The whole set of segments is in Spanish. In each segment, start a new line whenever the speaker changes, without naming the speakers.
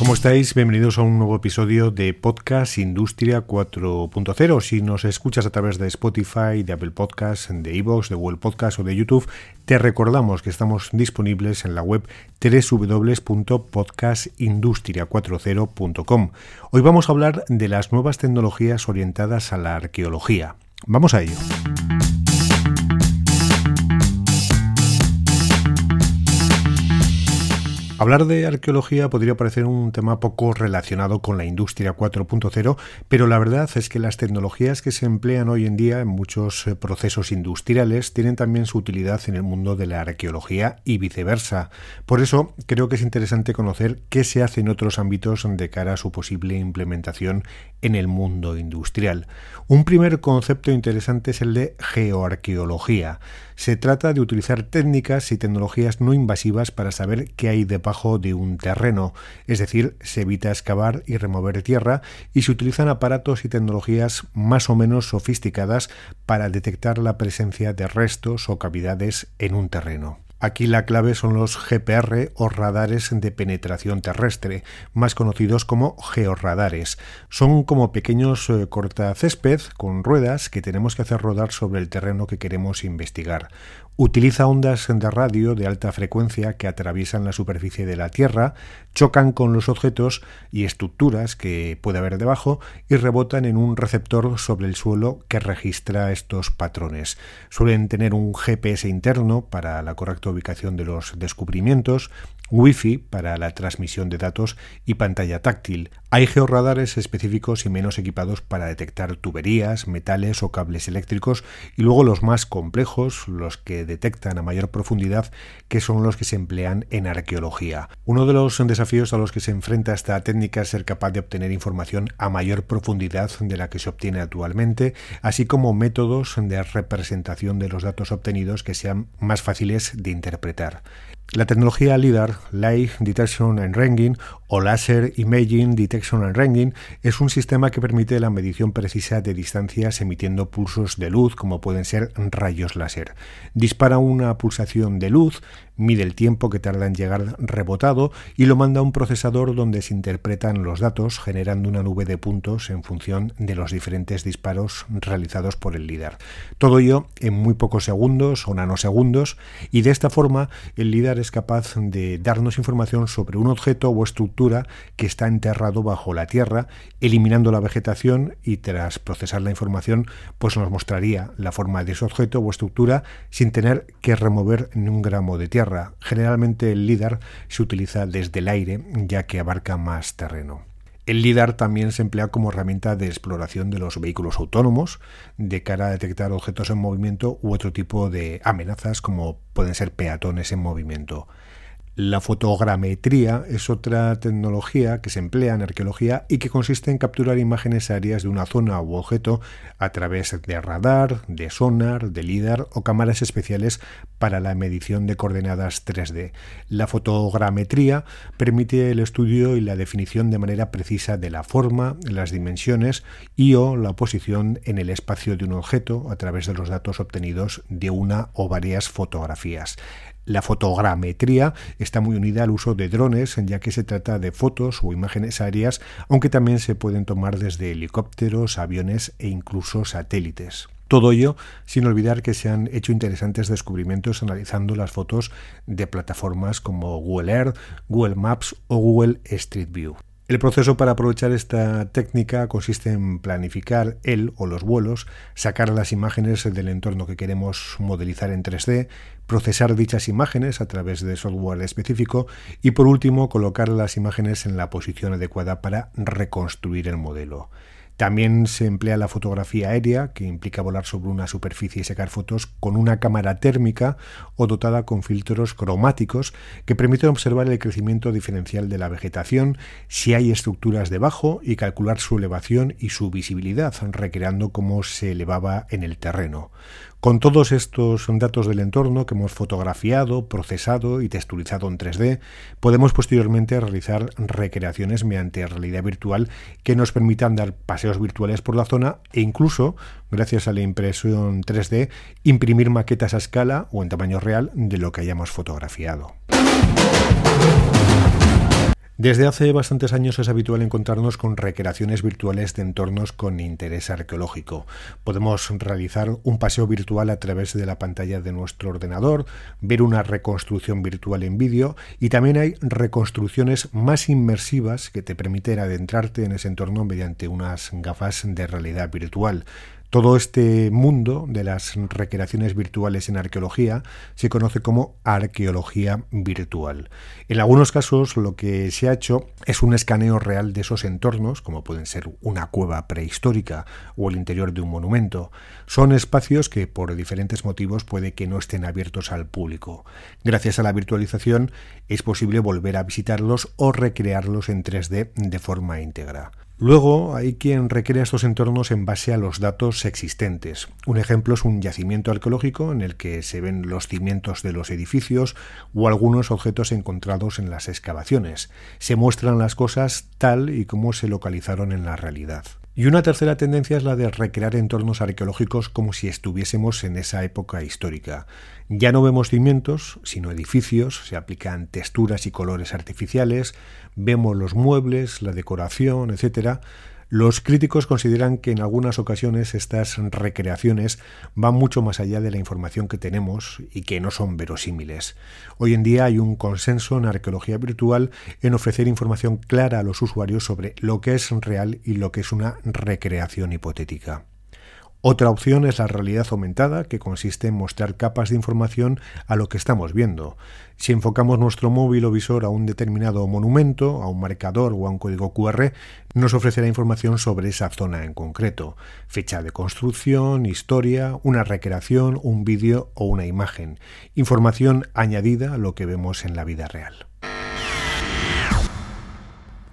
¿Cómo estáis? Bienvenidos a un nuevo episodio de Podcast Industria 4.0. Si nos escuchas a través de Spotify, de Apple Podcasts, de Evox, de Google Podcasts o de YouTube, te recordamos que estamos disponibles en la web www.podcastindustria40.com. Hoy vamos a hablar de las nuevas tecnologías orientadas a la arqueología. Vamos a ello. Hablar de arqueología podría parecer un tema poco relacionado con la industria 4.0, pero la verdad es que las tecnologías que se emplean hoy en día en muchos eh, procesos industriales tienen también su utilidad en el mundo de la arqueología y viceversa. Por eso creo que es interesante conocer qué se hace en otros ámbitos de cara a su posible implementación en el mundo industrial. Un primer concepto interesante es el de geoarqueología. Se trata de utilizar técnicas y tecnologías no invasivas para saber qué hay de un terreno, es decir, se evita excavar y remover tierra y se utilizan aparatos y tecnologías más o menos sofisticadas para detectar la presencia de restos o cavidades en un terreno. Aquí la clave son los GPR o radares de penetración terrestre, más conocidos como georradares. Son como pequeños eh, cortacésped con ruedas que tenemos que hacer rodar sobre el terreno que queremos investigar. Utiliza ondas de radio de alta frecuencia que atraviesan la superficie de la Tierra, chocan con los objetos y estructuras que puede haber debajo y rebotan en un receptor sobre el suelo que registra estos patrones. Suelen tener un GPS interno para la correcta ubicación de los descubrimientos, Wi-Fi para la transmisión de datos y pantalla táctil. Hay georradares específicos y menos equipados para detectar tuberías, metales o cables eléctricos y luego los más complejos, los que detectan a mayor profundidad, que son los que se emplean en arqueología. Uno de los desafíos a los que se enfrenta esta técnica es ser capaz de obtener información a mayor profundidad de la que se obtiene actualmente, así como métodos de representación de los datos obtenidos que sean más fáciles de interpretar. La tecnología LIDAR, Light Detection and Ranging, o Laser Imaging Detection and Ranging, es un sistema que permite la medición precisa de distancias emitiendo pulsos de luz, como pueden ser rayos láser. Dispara una pulsación de luz, mide el tiempo que tarda en llegar rebotado y lo manda a un procesador donde se interpretan los datos, generando una nube de puntos en función de los diferentes disparos realizados por el LIDAR. Todo ello en muy pocos segundos o nanosegundos, y de esta forma el LIDAR es capaz de darnos información sobre un objeto o estructura que está enterrado bajo la tierra, eliminando la vegetación y tras procesar la información, pues nos mostraría la forma de ese objeto o estructura sin tener que remover ni un gramo de tierra. Generalmente el LIDAR se utiliza desde el aire, ya que abarca más terreno. El LIDAR también se emplea como herramienta de exploración de los vehículos autónomos de cara a detectar objetos en movimiento u otro tipo de amenazas como pueden ser peatones en movimiento. La fotogrametría es otra tecnología que se emplea en arqueología y que consiste en capturar imágenes aéreas de una zona u objeto a través de radar, de sonar, de LIDAR o cámaras especiales para la medición de coordenadas 3D. La fotogrametría permite el estudio y la definición de manera precisa de la forma, las dimensiones y o la posición en el espacio de un objeto a través de los datos obtenidos de una o varias fotografías. La fotogrametría está muy unida al uso de drones, ya que se trata de fotos o imágenes aéreas, aunque también se pueden tomar desde helicópteros, aviones e incluso satélites. Todo ello sin olvidar que se han hecho interesantes descubrimientos analizando las fotos de plataformas como Google Earth, Google Maps o Google Street View. El proceso para aprovechar esta técnica consiste en planificar el o los vuelos, sacar las imágenes del entorno que queremos modelizar en 3D, procesar dichas imágenes a través de software específico y por último colocar las imágenes en la posición adecuada para reconstruir el modelo. También se emplea la fotografía aérea, que implica volar sobre una superficie y sacar fotos con una cámara térmica o dotada con filtros cromáticos que permiten observar el crecimiento diferencial de la vegetación, si hay estructuras debajo y calcular su elevación y su visibilidad, recreando cómo se elevaba en el terreno. Con todos estos datos del entorno que hemos fotografiado, procesado y texturizado en 3D, podemos posteriormente realizar recreaciones mediante realidad virtual que nos permitan dar paseos virtuales por la zona e incluso, gracias a la impresión 3D, imprimir maquetas a escala o en tamaño real de lo que hayamos fotografiado. Desde hace bastantes años es habitual encontrarnos con recreaciones virtuales de entornos con interés arqueológico. Podemos realizar un paseo virtual a través de la pantalla de nuestro ordenador, ver una reconstrucción virtual en vídeo y también hay reconstrucciones más inmersivas que te permiten adentrarte en ese entorno mediante unas gafas de realidad virtual. Todo este mundo de las recreaciones virtuales en arqueología se conoce como arqueología virtual. En algunos casos lo que se ha hecho es un escaneo real de esos entornos, como pueden ser una cueva prehistórica o el interior de un monumento. Son espacios que por diferentes motivos puede que no estén abiertos al público. Gracias a la virtualización es posible volver a visitarlos o recrearlos en 3D de forma íntegra. Luego hay quien recrea estos entornos en base a los datos existentes. Un ejemplo es un yacimiento arqueológico en el que se ven los cimientos de los edificios o algunos objetos encontrados en las excavaciones. Se muestran las cosas tal y como se localizaron en la realidad. Y una tercera tendencia es la de recrear entornos arqueológicos como si estuviésemos en esa época histórica. Ya no vemos cimientos, sino edificios, se aplican texturas y colores artificiales, vemos los muebles, la decoración, etc., los críticos consideran que en algunas ocasiones estas recreaciones van mucho más allá de la información que tenemos y que no son verosímiles. Hoy en día hay un consenso en arqueología virtual en ofrecer información clara a los usuarios sobre lo que es real y lo que es una recreación hipotética. Otra opción es la realidad aumentada, que consiste en mostrar capas de información a lo que estamos viendo. Si enfocamos nuestro móvil o visor a un determinado monumento, a un marcador o a un código QR, nos ofrecerá información sobre esa zona en concreto, fecha de construcción, historia, una recreación, un vídeo o una imagen, información añadida a lo que vemos en la vida real.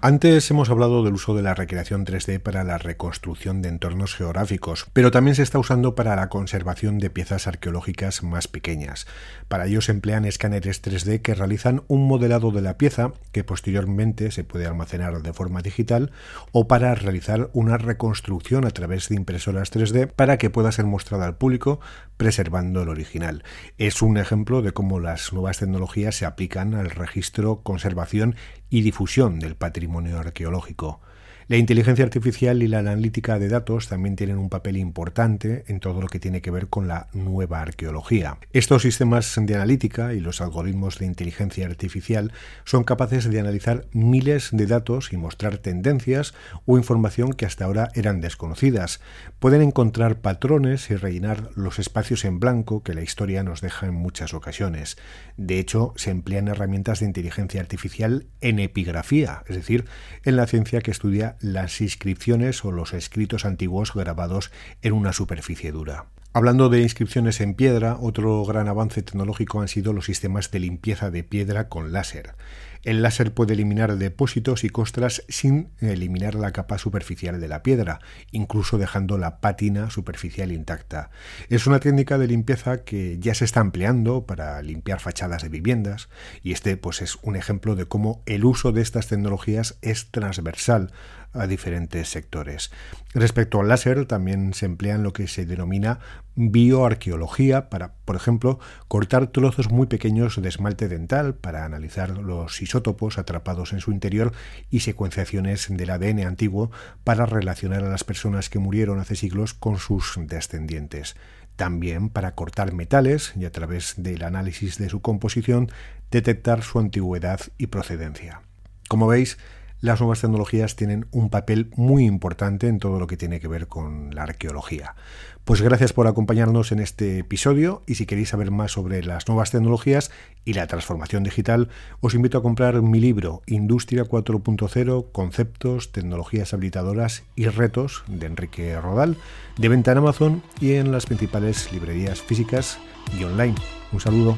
Antes hemos hablado del uso de la recreación 3D para la reconstrucción de entornos geográficos, pero también se está usando para la conservación de piezas arqueológicas más pequeñas. Para ello se emplean escáneres 3D que realizan un modelado de la pieza que posteriormente se puede almacenar de forma digital o para realizar una reconstrucción a través de impresoras 3D para que pueda ser mostrada al público preservando el original. Es un ejemplo de cómo las nuevas tecnologías se aplican al registro, conservación y difusión del patrimonio arqueológico. La inteligencia artificial y la analítica de datos también tienen un papel importante en todo lo que tiene que ver con la nueva arqueología. Estos sistemas de analítica y los algoritmos de inteligencia artificial son capaces de analizar miles de datos y mostrar tendencias o información que hasta ahora eran desconocidas. Pueden encontrar patrones y rellenar los espacios en blanco que la historia nos deja en muchas ocasiones. De hecho, se emplean herramientas de inteligencia artificial en epigrafía, es decir, en la ciencia que estudia las inscripciones o los escritos antiguos grabados en una superficie dura. Hablando de inscripciones en piedra, otro gran avance tecnológico han sido los sistemas de limpieza de piedra con láser. El láser puede eliminar depósitos y costras sin eliminar la capa superficial de la piedra, incluso dejando la pátina superficial intacta. Es una técnica de limpieza que ya se está empleando para limpiar fachadas de viviendas y este pues es un ejemplo de cómo el uso de estas tecnologías es transversal a diferentes sectores. Respecto al láser, también se emplea en lo que se denomina bioarqueología para, por ejemplo, cortar trozos muy pequeños de esmalte dental para analizar los isótopos atrapados en su interior y secuenciaciones del ADN antiguo para relacionar a las personas que murieron hace siglos con sus descendientes. También para cortar metales y a través del análisis de su composición detectar su antigüedad y procedencia. Como veis, las nuevas tecnologías tienen un papel muy importante en todo lo que tiene que ver con la arqueología. Pues gracias por acompañarnos en este episodio y si queréis saber más sobre las nuevas tecnologías y la transformación digital, os invito a comprar mi libro Industria 4.0, Conceptos, Tecnologías Habilitadoras y Retos de Enrique Rodal, de venta en Amazon y en las principales librerías físicas y online. Un saludo.